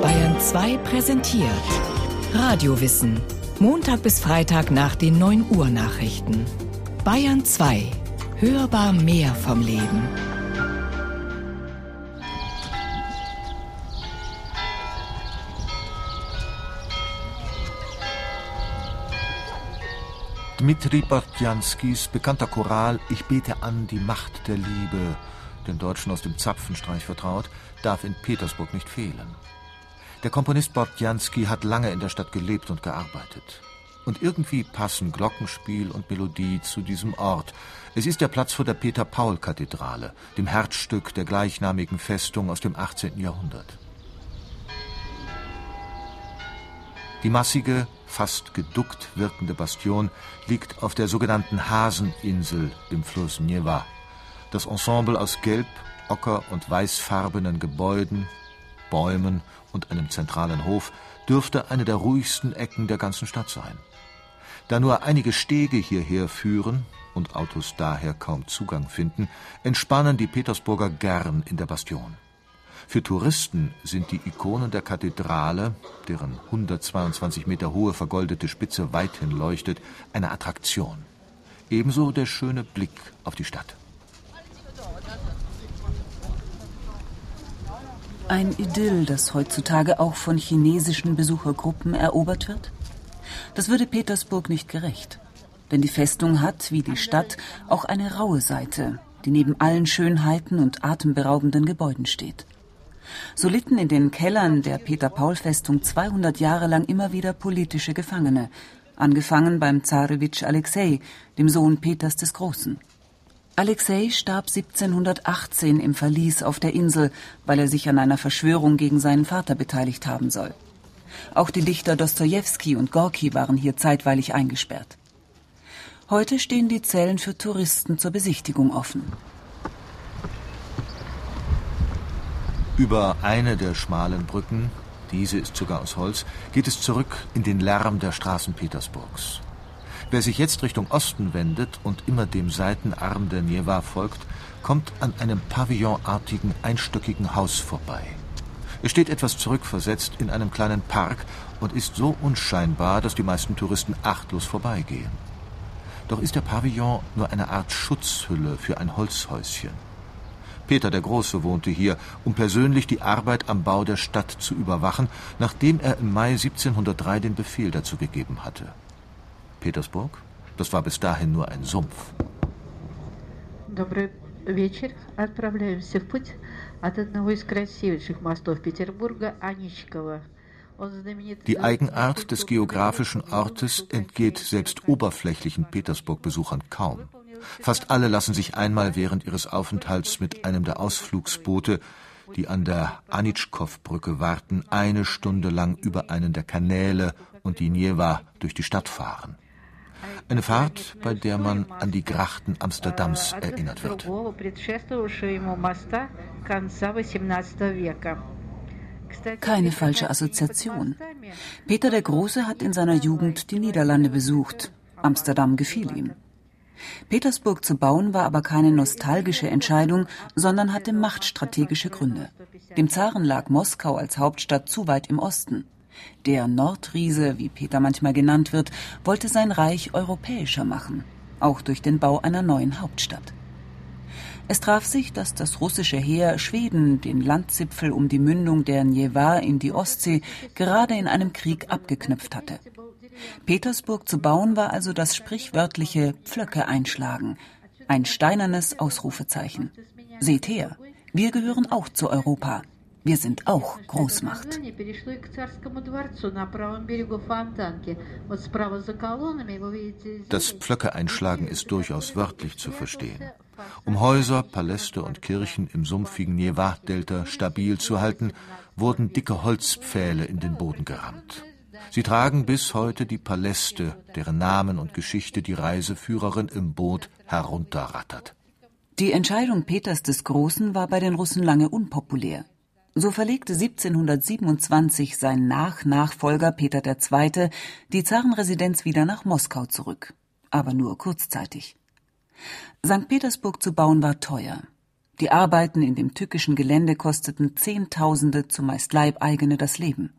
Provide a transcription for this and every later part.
Bayern 2 präsentiert Radiowissen. Montag bis Freitag nach den 9 Uhr Nachrichten. Bayern 2. Hörbar mehr vom Leben. Dmitri Bortjanskis bekannter Choral Ich bete an die Macht der Liebe, den Deutschen aus dem Zapfenstreich vertraut, darf in Petersburg nicht fehlen. Der Komponist Bortjanski hat lange in der Stadt gelebt und gearbeitet. Und irgendwie passen Glockenspiel und Melodie zu diesem Ort. Es ist der Platz vor der Peter-Paul-Kathedrale, dem Herzstück der gleichnamigen Festung aus dem 18. Jahrhundert. Die massige, fast geduckt wirkende Bastion liegt auf der sogenannten Haseninsel im Fluss Neva. Das Ensemble aus gelb, ocker und weißfarbenen Gebäuden, Bäumen und einem zentralen Hof dürfte eine der ruhigsten Ecken der ganzen Stadt sein. Da nur einige Stege hierher führen und Autos daher kaum Zugang finden, entspannen die Petersburger gern in der Bastion. Für Touristen sind die Ikonen der Kathedrale, deren 122 Meter hohe vergoldete Spitze weithin leuchtet, eine Attraktion. Ebenso der schöne Blick auf die Stadt. Ein Idyll, das heutzutage auch von chinesischen Besuchergruppen erobert wird? Das würde Petersburg nicht gerecht. Denn die Festung hat, wie die Stadt, auch eine raue Seite, die neben allen Schönheiten und atemberaubenden Gebäuden steht. So litten in den Kellern der Peter-Paul-Festung 200 Jahre lang immer wieder politische Gefangene, angefangen beim Zarewitsch Alexei, dem Sohn Peters des Großen. Alexei starb 1718 im Verlies auf der Insel, weil er sich an einer Verschwörung gegen seinen Vater beteiligt haben soll. Auch die Dichter Dostojewski und Gorki waren hier zeitweilig eingesperrt. Heute stehen die Zellen für Touristen zur Besichtigung offen. Über eine der schmalen Brücken, diese ist sogar aus Holz, geht es zurück in den Lärm der Straßen Petersburgs. Wer sich jetzt Richtung Osten wendet und immer dem Seitenarm der Neva folgt, kommt an einem pavillonartigen einstöckigen Haus vorbei. Es steht etwas zurückversetzt in einem kleinen Park und ist so unscheinbar, dass die meisten Touristen achtlos vorbeigehen. Doch ist der Pavillon nur eine Art Schutzhülle für ein Holzhäuschen. Peter der Große wohnte hier, um persönlich die Arbeit am Bau der Stadt zu überwachen, nachdem er im Mai 1703 den Befehl dazu gegeben hatte. Petersburg, das war bis dahin nur ein Sumpf. Добрый вечер. Отправляемся в путь от одного из красивейших мостов Петербурга, Аничкова. Die Eigenart des geografischen Ortes entgeht selbst oberflächlichen Petersburg-Besuchern kaum. Fast alle lassen sich einmal während ihres Aufenthalts mit einem der Ausflugsboote, die an der Anitschkow-Brücke warten, eine Stunde lang über einen der Kanäle und die Njewa durch die Stadt fahren. Eine Fahrt, bei der man an die Grachten Amsterdams erinnert wird. Keine falsche Assoziation. Peter der Große hat in seiner Jugend die Niederlande besucht. Amsterdam gefiel ihm. Petersburg zu bauen war aber keine nostalgische Entscheidung, sondern hatte machtstrategische Gründe. Dem Zaren lag Moskau als Hauptstadt zu weit im Osten. Der Nordriese, wie Peter manchmal genannt wird, wollte sein Reich europäischer machen, auch durch den Bau einer neuen Hauptstadt. Es traf sich, dass das russische Heer Schweden den Landzipfel um die Mündung der Njewa in die Ostsee gerade in einem Krieg abgeknüpft hatte. Petersburg zu bauen war also das sprichwörtliche Pflöcke einschlagen, ein steinernes Ausrufezeichen. Seht her, wir gehören auch zu Europa. Wir sind auch Großmacht. Das Pflöcke-Einschlagen ist durchaus wörtlich zu verstehen. Um Häuser, Paläste und Kirchen im sumpfigen Neva-Delta stabil zu halten, wurden dicke Holzpfähle in den Boden gerammt. Sie tragen bis heute die Paläste, deren Namen und Geschichte die Reiseführerin im Boot herunterrattert. Die Entscheidung Peters des Großen war bei den Russen lange unpopulär. So verlegte 1727 sein Nach-Nachfolger Peter II. die Zarenresidenz wieder nach Moskau zurück, aber nur kurzzeitig. St. Petersburg zu bauen war teuer. Die Arbeiten in dem tückischen Gelände kosteten Zehntausende, zumeist Leibeigene, das Leben.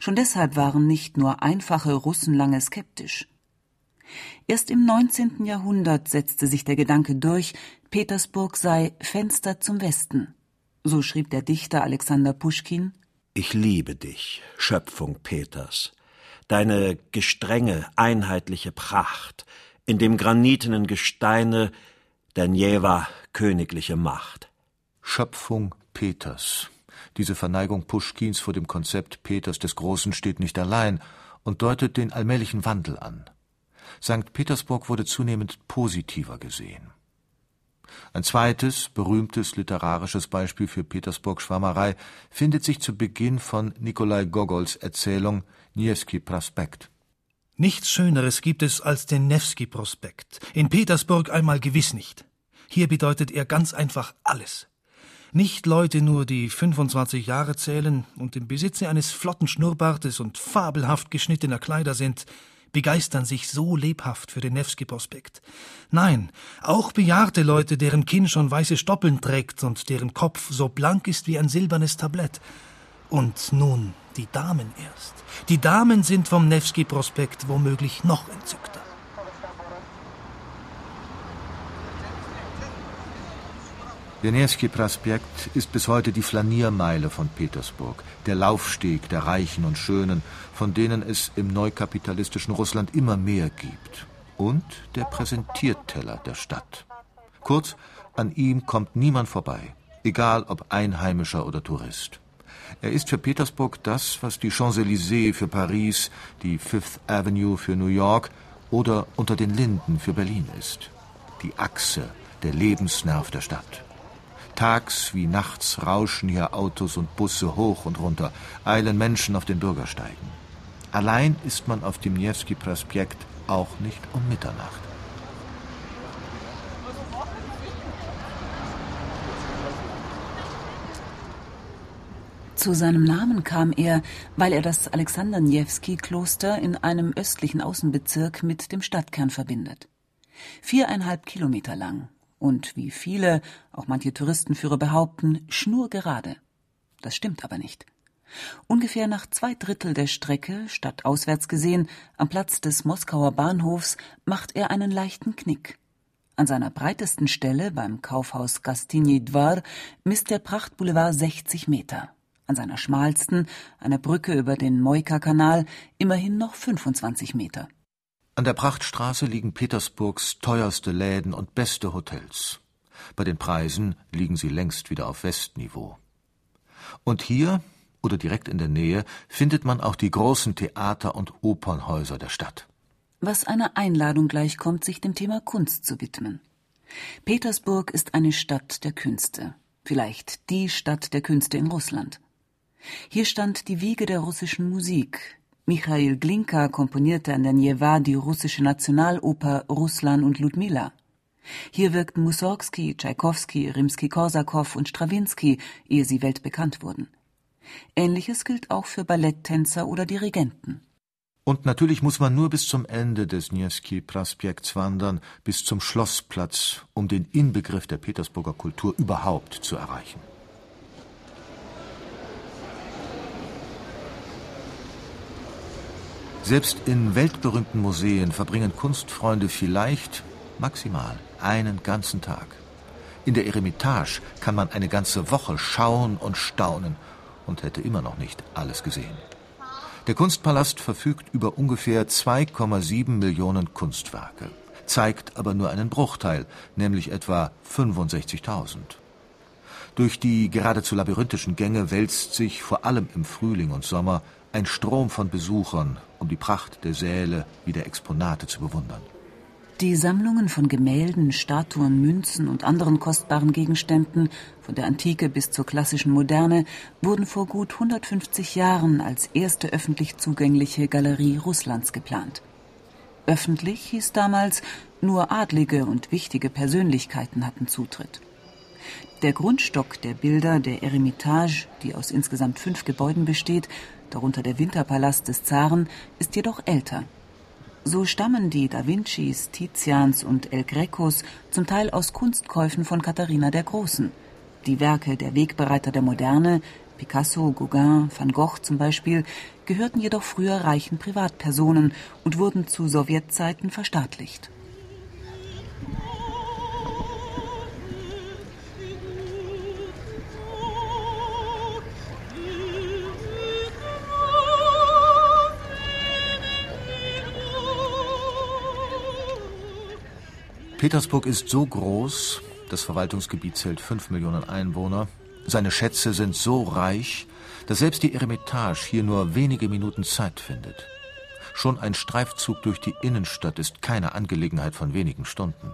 Schon deshalb waren nicht nur einfache Russen lange skeptisch. Erst im 19. Jahrhundert setzte sich der Gedanke durch, Petersburg sei Fenster zum Westen. So schrieb der Dichter Alexander Puschkin Ich liebe dich, Schöpfung Peters, deine gestrenge, einheitliche Pracht, in dem granitenen Gesteine der Njewa königliche Macht. Schöpfung Peters. Diese Verneigung Puschkins vor dem Konzept Peters des Großen steht nicht allein und deutet den allmählichen Wandel an. St. Petersburg wurde zunehmend positiver gesehen. Ein zweites, berühmtes literarisches Beispiel für Petersburgs Schwärmerei findet sich zu Beginn von Nikolai Gogols Erzählung Niewski Prospekt. Nichts Schöneres gibt es als den Newski Prospekt. In Petersburg einmal gewiss nicht. Hier bedeutet er ganz einfach alles. Nicht Leute nur, die 25 Jahre zählen und im Besitze eines flotten Schnurrbartes und fabelhaft geschnittener Kleider sind, begeistern sich so lebhaft für den Nevsky-Prospekt. Nein, auch bejahrte Leute, deren Kinn schon weiße Stoppeln trägt und deren Kopf so blank ist wie ein silbernes Tablett. Und nun die Damen erst. Die Damen sind vom Nevsky-Prospekt womöglich noch entzückter. Der Nevsky Prospekt ist bis heute die Flaniermeile von Petersburg, der Laufsteg der Reichen und Schönen, von denen es im neukapitalistischen Russland immer mehr gibt. Und der Präsentierteller der Stadt. Kurz, an ihm kommt niemand vorbei, egal ob Einheimischer oder Tourist. Er ist für Petersburg das, was die Champs-Élysées für Paris, die Fifth Avenue für New York oder unter den Linden für Berlin ist. Die Achse, der Lebensnerv der Stadt. Tags wie nachts rauschen hier Autos und Busse hoch und runter, eilen Menschen auf den Bürgersteigen. Allein ist man auf dem Niewski Prospekt auch nicht um Mitternacht. Zu seinem Namen kam er, weil er das Alexander Niewski Kloster in einem östlichen Außenbezirk mit dem Stadtkern verbindet. Viereinhalb Kilometer lang und wie viele, auch manche Touristenführer behaupten, schnurgerade. Das stimmt aber nicht. Ungefähr nach zwei Drittel der Strecke, stadtauswärts gesehen, am Platz des Moskauer Bahnhofs, macht er einen leichten Knick. An seiner breitesten Stelle, beim Kaufhaus Gastiny Dvar, misst der Prachtboulevard 60 Meter. An seiner schmalsten, einer Brücke über den Moika-Kanal, immerhin noch 25 Meter. An der Prachtstraße liegen Petersburgs teuerste Läden und beste Hotels. Bei den Preisen liegen sie längst wieder auf Westniveau. Und hier oder direkt in der Nähe findet man auch die großen Theater und Opernhäuser der Stadt. Was einer Einladung gleichkommt, sich dem Thema Kunst zu widmen. Petersburg ist eine Stadt der Künste, vielleicht die Stadt der Künste in Russland. Hier stand die Wiege der russischen Musik, Michail Glinka komponierte an der Njewa die russische Nationaloper Russlan und Ludmila. Hier wirkten Mussorgsky, Tschaikowski, Rimsky-Korsakow und Strawinski, ehe sie weltbekannt wurden. Ähnliches gilt auch für Balletttänzer oder Dirigenten. Und natürlich muss man nur bis zum Ende des Niewski Prospekts wandern, bis zum Schlossplatz, um den Inbegriff der Petersburger Kultur überhaupt zu erreichen. Selbst in weltberühmten Museen verbringen Kunstfreunde vielleicht, maximal, einen ganzen Tag. In der Eremitage kann man eine ganze Woche schauen und staunen und hätte immer noch nicht alles gesehen. Der Kunstpalast verfügt über ungefähr 2,7 Millionen Kunstwerke, zeigt aber nur einen Bruchteil, nämlich etwa 65.000. Durch die geradezu labyrinthischen Gänge wälzt sich vor allem im Frühling und Sommer ein Strom von Besuchern, um die Pracht der Säle wie der Exponate zu bewundern. Die Sammlungen von Gemälden, Statuen, Münzen und anderen kostbaren Gegenständen, von der Antike bis zur klassischen Moderne, wurden vor gut 150 Jahren als erste öffentlich zugängliche Galerie Russlands geplant. Öffentlich hieß damals, nur Adlige und wichtige Persönlichkeiten hatten Zutritt. Der Grundstock der Bilder der Eremitage, die aus insgesamt fünf Gebäuden besteht, darunter der Winterpalast des Zaren, ist jedoch älter. So stammen die Da Vincis, Tizians und El Grecos zum Teil aus Kunstkäufen von Katharina der Großen. Die Werke der Wegbereiter der Moderne, Picasso, Gauguin, Van Gogh zum Beispiel, gehörten jedoch früher reichen Privatpersonen und wurden zu Sowjetzeiten verstaatlicht. Petersburg ist so groß, das Verwaltungsgebiet zählt fünf Millionen Einwohner, seine Schätze sind so reich, dass selbst die Eremitage hier nur wenige Minuten Zeit findet. Schon ein Streifzug durch die Innenstadt ist keine Angelegenheit von wenigen Stunden.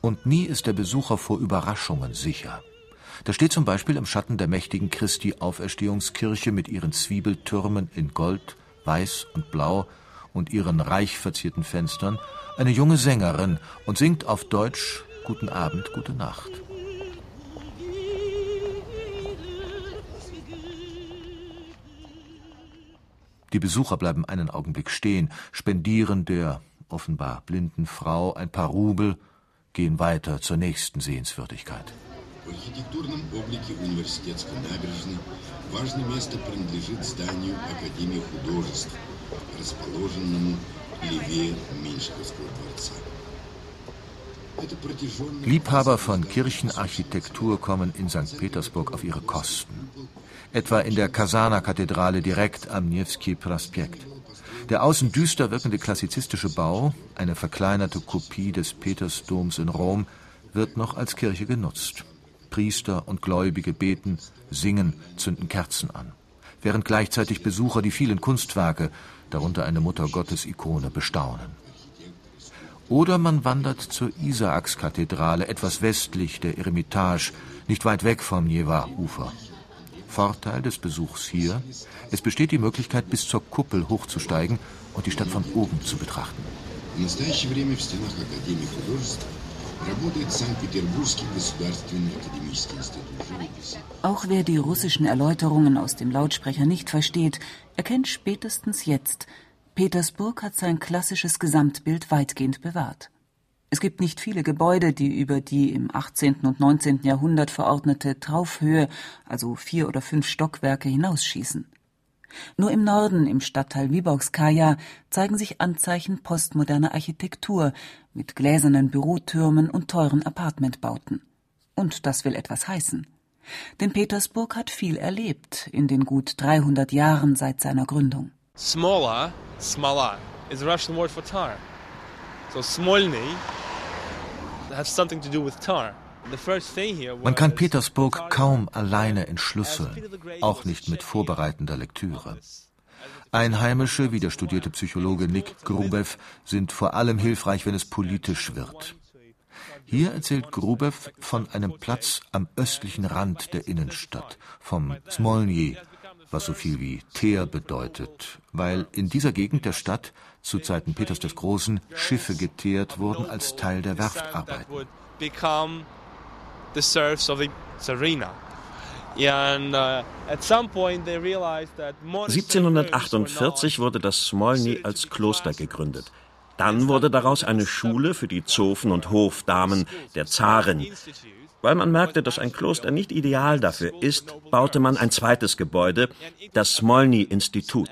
Und nie ist der Besucher vor Überraschungen sicher. Da steht zum Beispiel im Schatten der mächtigen Christi-Auferstehungskirche mit ihren Zwiebeltürmen in Gold, Weiß und Blau und ihren reich verzierten Fenstern eine junge Sängerin und singt auf Deutsch Guten Abend, gute Nacht. Die Besucher bleiben einen Augenblick stehen, spendieren der offenbar blinden Frau ein paar Rubel, gehen weiter zur nächsten Sehenswürdigkeit. В архитектурном облике университетской набережной важное место принадлежит зданию Академии художеств, расположенному левее Меньшиковского дворца. Liebhaber von Kirchenarchitektur kommen in St. Petersburg auf ihre Kosten. Etwa in der Kasana-Kathedrale direkt am Nevsky Prospekt. Der außen düster wirkende klassizistische Bau, eine verkleinerte Kopie des Petersdoms in Rom, wird noch als Kirche genutzt. Priester und Gläubige beten, singen, zünden Kerzen an, während gleichzeitig Besucher die vielen Kunstwerke, darunter eine Muttergottes-Ikone, bestaunen. Oder man wandert zur Isaakskathedrale, etwas westlich der Eremitage, nicht weit weg vom Neva-Ufer. Vorteil des Besuchs hier, es besteht die Möglichkeit, bis zur Kuppel hochzusteigen und die Stadt von oben zu betrachten. Auch wer die russischen Erläuterungen aus dem Lautsprecher nicht versteht, erkennt spätestens jetzt, Petersburg hat sein klassisches Gesamtbild weitgehend bewahrt. Es gibt nicht viele Gebäude, die über die im 18. und 19. Jahrhundert verordnete Traufhöhe, also vier oder fünf Stockwerke, hinausschießen. Nur im Norden, im Stadtteil Wyborgskaja, zeigen sich Anzeichen postmoderner Architektur mit gläsernen Bürotürmen und teuren Apartmentbauten. Und das will etwas heißen. Denn Petersburg hat viel erlebt in den gut 300 Jahren seit seiner Gründung. Smola, smala, is a Russian word for tar. So Smolny has something to do with tar. Man kann Petersburg kaum alleine entschlüsseln, auch nicht mit vorbereitender Lektüre. Einheimische, wie der studierte Psychologe Nick Grubew, sind vor allem hilfreich, wenn es politisch wird. Hier erzählt Grubew von einem Platz am östlichen Rand der Innenstadt, vom Smolny, was so viel wie Teer bedeutet, weil in dieser Gegend der Stadt zu Zeiten Peters des Großen Schiffe geteert wurden als Teil der Werftarbeiten. 1748 uh, wurde das Smolny als Kloster gegründet. Dann wurde daraus eine Schule für die Zofen und Hofdamen der Zaren. Weil man merkte, dass ein Kloster nicht ideal dafür ist, baute man ein zweites Gebäude, das Smolny-Institut.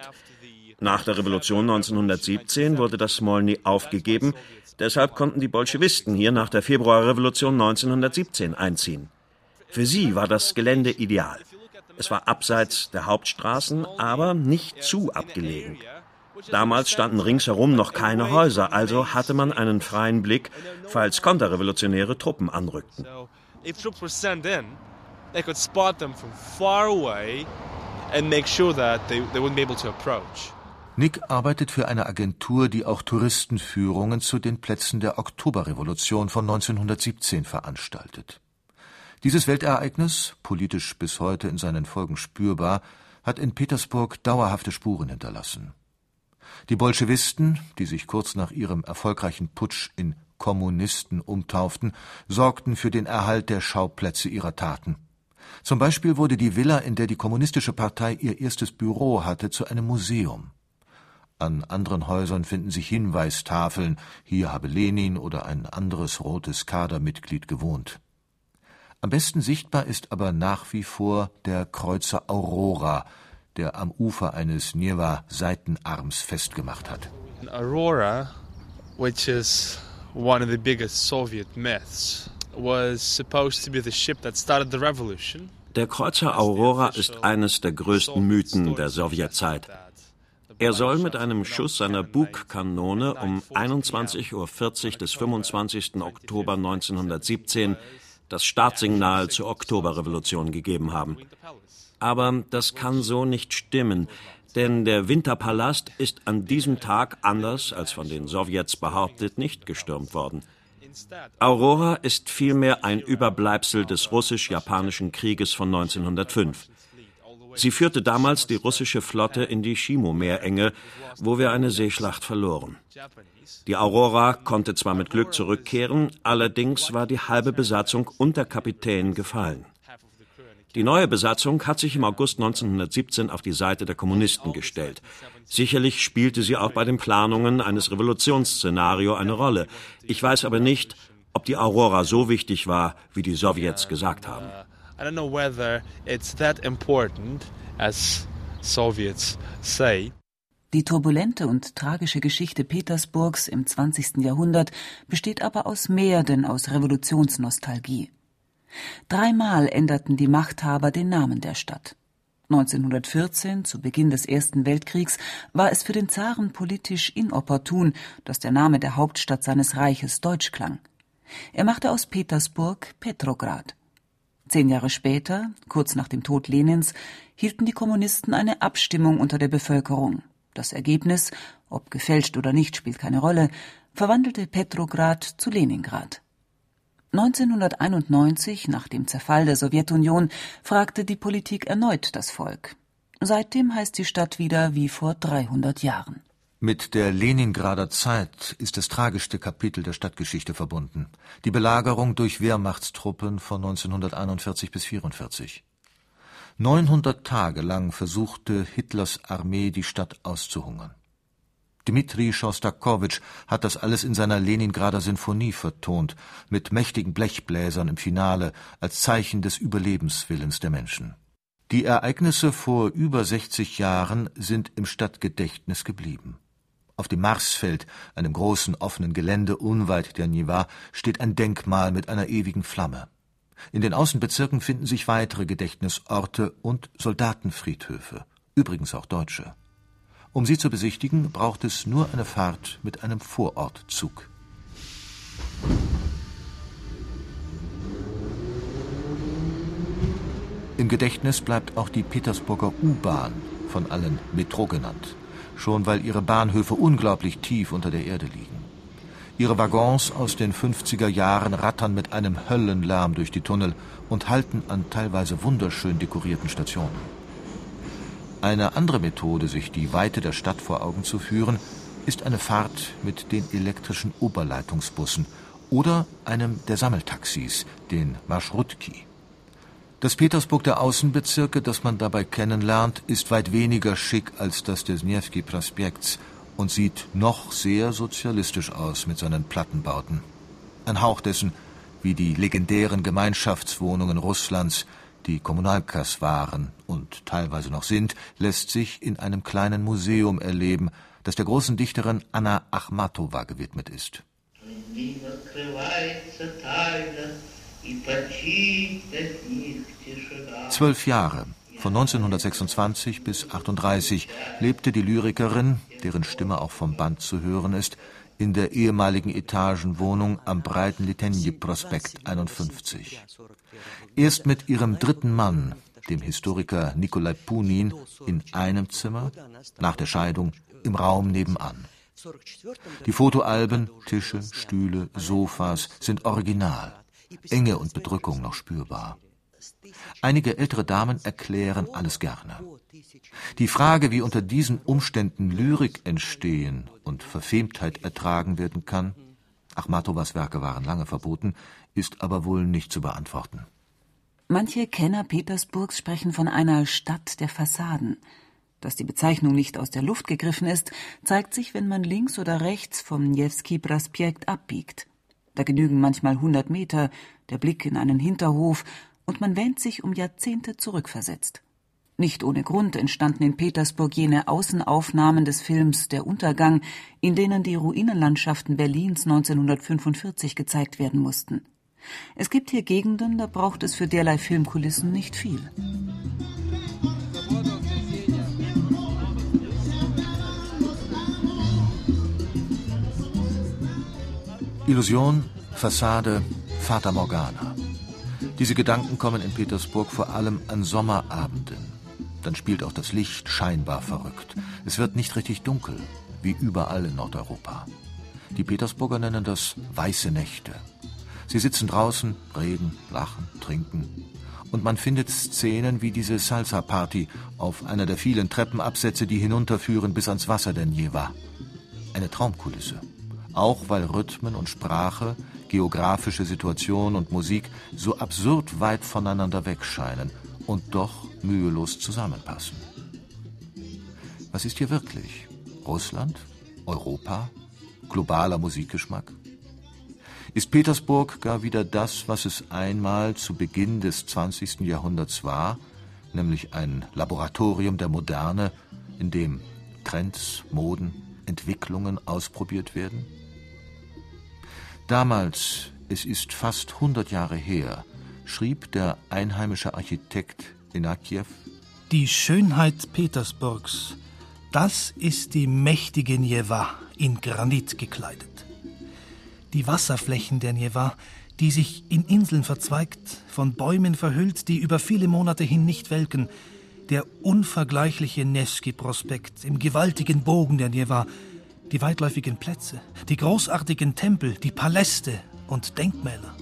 Nach der Revolution 1917 wurde das Smolny aufgegeben, deshalb konnten die Bolschewisten hier nach der Februarrevolution 1917 einziehen. Für sie war das Gelände ideal. Es war abseits der Hauptstraßen, aber nicht zu abgelegen. Damals standen ringsherum noch keine Häuser, also hatte man einen freien Blick, falls konterrevolutionäre Truppen anrückten they could spot them from far away and make sure that they, they wouldn't be able to approach. Nick arbeitet für eine Agentur, die auch Touristenführungen zu den Plätzen der Oktoberrevolution von 1917 veranstaltet. Dieses Weltereignis, politisch bis heute in seinen Folgen spürbar, hat in Petersburg dauerhafte Spuren hinterlassen. Die Bolschewisten, die sich kurz nach ihrem erfolgreichen Putsch in Kommunisten umtauften, sorgten für den Erhalt der Schauplätze ihrer Taten. Zum Beispiel wurde die Villa, in der die Kommunistische Partei ihr erstes Büro hatte, zu einem Museum. An anderen Häusern finden sich Hinweistafeln, hier habe Lenin oder ein anderes rotes Kadermitglied gewohnt. Am besten sichtbar ist aber nach wie vor der Kreuzer Aurora, der am Ufer eines Njewa-Seitenarms festgemacht hat. Aurora, which is one of the biggest Soviet myths, was supposed to be the ship that started the revolution. Der Kreuzer Aurora ist eines der größten Mythen der Sowjetzeit. Er soll mit einem Schuss seiner Bugkanone um 21.40 Uhr des 25. Oktober 1917 das Startsignal zur Oktoberrevolution gegeben haben. Aber das kann so nicht stimmen, denn der Winterpalast ist an diesem Tag anders als von den Sowjets behauptet nicht gestürmt worden. Aurora ist vielmehr ein Überbleibsel des russisch-japanischen Krieges von 1905. Sie führte damals die russische Flotte in die Shimo-Meerenge, wo wir eine Seeschlacht verloren. Die Aurora konnte zwar mit Glück zurückkehren, allerdings war die halbe Besatzung unter Kapitän gefallen. Die neue Besatzung hat sich im August 1917 auf die Seite der Kommunisten gestellt. Sicherlich spielte sie auch bei den Planungen eines Revolutionsszenario eine Rolle. Ich weiß aber nicht, ob die Aurora so wichtig war, wie die Sowjets gesagt haben. I don't know whether it's that important as Soviets say. Die turbulente und tragische Geschichte Petersburgs im 20. Jahrhundert besteht aber aus mehr denn aus Revolutionsnostalgie. Dreimal änderten die Machthaber den Namen der Stadt. 1914, zu Beginn des Ersten Weltkriegs, war es für den Zaren politisch inopportun, dass der Name der Hauptstadt seines Reiches deutsch klang. Er machte aus Petersburg Petrograd. Zehn Jahre später, kurz nach dem Tod Lenins, hielten die Kommunisten eine Abstimmung unter der Bevölkerung. Das Ergebnis, ob gefälscht oder nicht, spielt keine Rolle, verwandelte Petrograd zu Leningrad. 1991, nach dem Zerfall der Sowjetunion, fragte die Politik erneut das Volk. Seitdem heißt die Stadt wieder wie vor 300 Jahren. Mit der Leningrader Zeit ist das tragischste Kapitel der Stadtgeschichte verbunden. Die Belagerung durch Wehrmachtstruppen von 1941 bis 1944. 900 Tage lang versuchte Hitlers Armee, die Stadt auszuhungern. Dmitri Schostakowitsch hat das alles in seiner Leningrader Sinfonie vertont, mit mächtigen Blechbläsern im Finale, als Zeichen des Überlebenswillens der Menschen. Die Ereignisse vor über 60 Jahren sind im Stadtgedächtnis geblieben. Auf dem Marsfeld, einem großen offenen Gelände unweit der Niva, steht ein Denkmal mit einer ewigen Flamme. In den Außenbezirken finden sich weitere Gedächtnisorte und Soldatenfriedhöfe, übrigens auch deutsche. Um sie zu besichtigen, braucht es nur eine Fahrt mit einem Vorortzug. Im Gedächtnis bleibt auch die Petersburger U-Bahn, von allen Metro genannt, schon weil ihre Bahnhöfe unglaublich tief unter der Erde liegen. Ihre Waggons aus den 50er Jahren rattern mit einem Höllenlärm durch die Tunnel und halten an teilweise wunderschön dekorierten Stationen. Eine andere Methode, sich die Weite der Stadt vor Augen zu führen, ist eine Fahrt mit den elektrischen Oberleitungsbussen oder einem der Sammeltaxis, den Marschrutki. Das Petersburg der Außenbezirke, das man dabei kennenlernt, ist weit weniger schick als das des Nevsky Prospekts und sieht noch sehr sozialistisch aus mit seinen Plattenbauten. Ein Hauch dessen, wie die legendären Gemeinschaftswohnungen Russlands, die Kommunalkas waren und teilweise noch sind, lässt sich in einem kleinen Museum erleben, das der großen Dichterin Anna Achmatowa gewidmet ist. Zwölf Jahre, von 1926 bis 1938 lebte die Lyrikerin, deren Stimme auch vom Band zu hören ist, in der ehemaligen Etagenwohnung am breiten Litenje-Prospekt 51. Erst mit ihrem dritten Mann, dem Historiker Nikolai Punin, in einem Zimmer, nach der Scheidung im Raum nebenan. Die Fotoalben, Tische, Stühle, Sofas sind original, Enge und Bedrückung noch spürbar. Einige ältere Damen erklären alles gerne. Die Frage, wie unter diesen Umständen Lyrik entstehen und Verfemtheit ertragen werden kann, Achmatowas Werke waren lange verboten, ist aber wohl nicht zu beantworten. Manche Kenner Petersburgs sprechen von einer Stadt der Fassaden. Dass die Bezeichnung nicht aus der Luft gegriffen ist, zeigt sich, wenn man links oder rechts vom Nevsky Prospekt abbiegt. Da genügen manchmal 100 Meter, der Blick in einen Hinterhof, und man wähnt sich um Jahrzehnte zurückversetzt. Nicht ohne Grund entstanden in Petersburg jene Außenaufnahmen des Films Der Untergang, in denen die Ruinenlandschaften Berlins 1945 gezeigt werden mussten. Es gibt hier Gegenden, da braucht es für derlei Filmkulissen nicht viel. Illusion, Fassade, Fata Morgana. Diese Gedanken kommen in Petersburg vor allem an Sommerabenden. Dann spielt auch das Licht scheinbar verrückt. Es wird nicht richtig dunkel, wie überall in Nordeuropa. Die Petersburger nennen das weiße Nächte. Sie sitzen draußen, reden, lachen, trinken. Und man findet Szenen wie diese Salsa-Party auf einer der vielen Treppenabsätze, die hinunterführen bis ans Wasser der Njewa. Eine Traumkulisse auch weil Rhythmen und Sprache, geografische Situation und Musik so absurd weit voneinander weg scheinen und doch mühelos zusammenpassen. Was ist hier wirklich? Russland? Europa? Globaler Musikgeschmack? Ist Petersburg gar wieder das, was es einmal zu Beginn des 20. Jahrhunderts war, nämlich ein Laboratorium der Moderne, in dem Trends, Moden, Entwicklungen ausprobiert werden? Damals, es ist fast 100 Jahre her, schrieb der einheimische Architekt Inakiew Die Schönheit Petersburgs, das ist die mächtige Njewa, in Granit gekleidet. Die Wasserflächen der Njewa, die sich in Inseln verzweigt, von Bäumen verhüllt, die über viele Monate hin nicht welken, der unvergleichliche Nevsky-Prospekt im gewaltigen Bogen der Njewa, die weitläufigen Plätze, die großartigen Tempel, die Paläste und Denkmäler.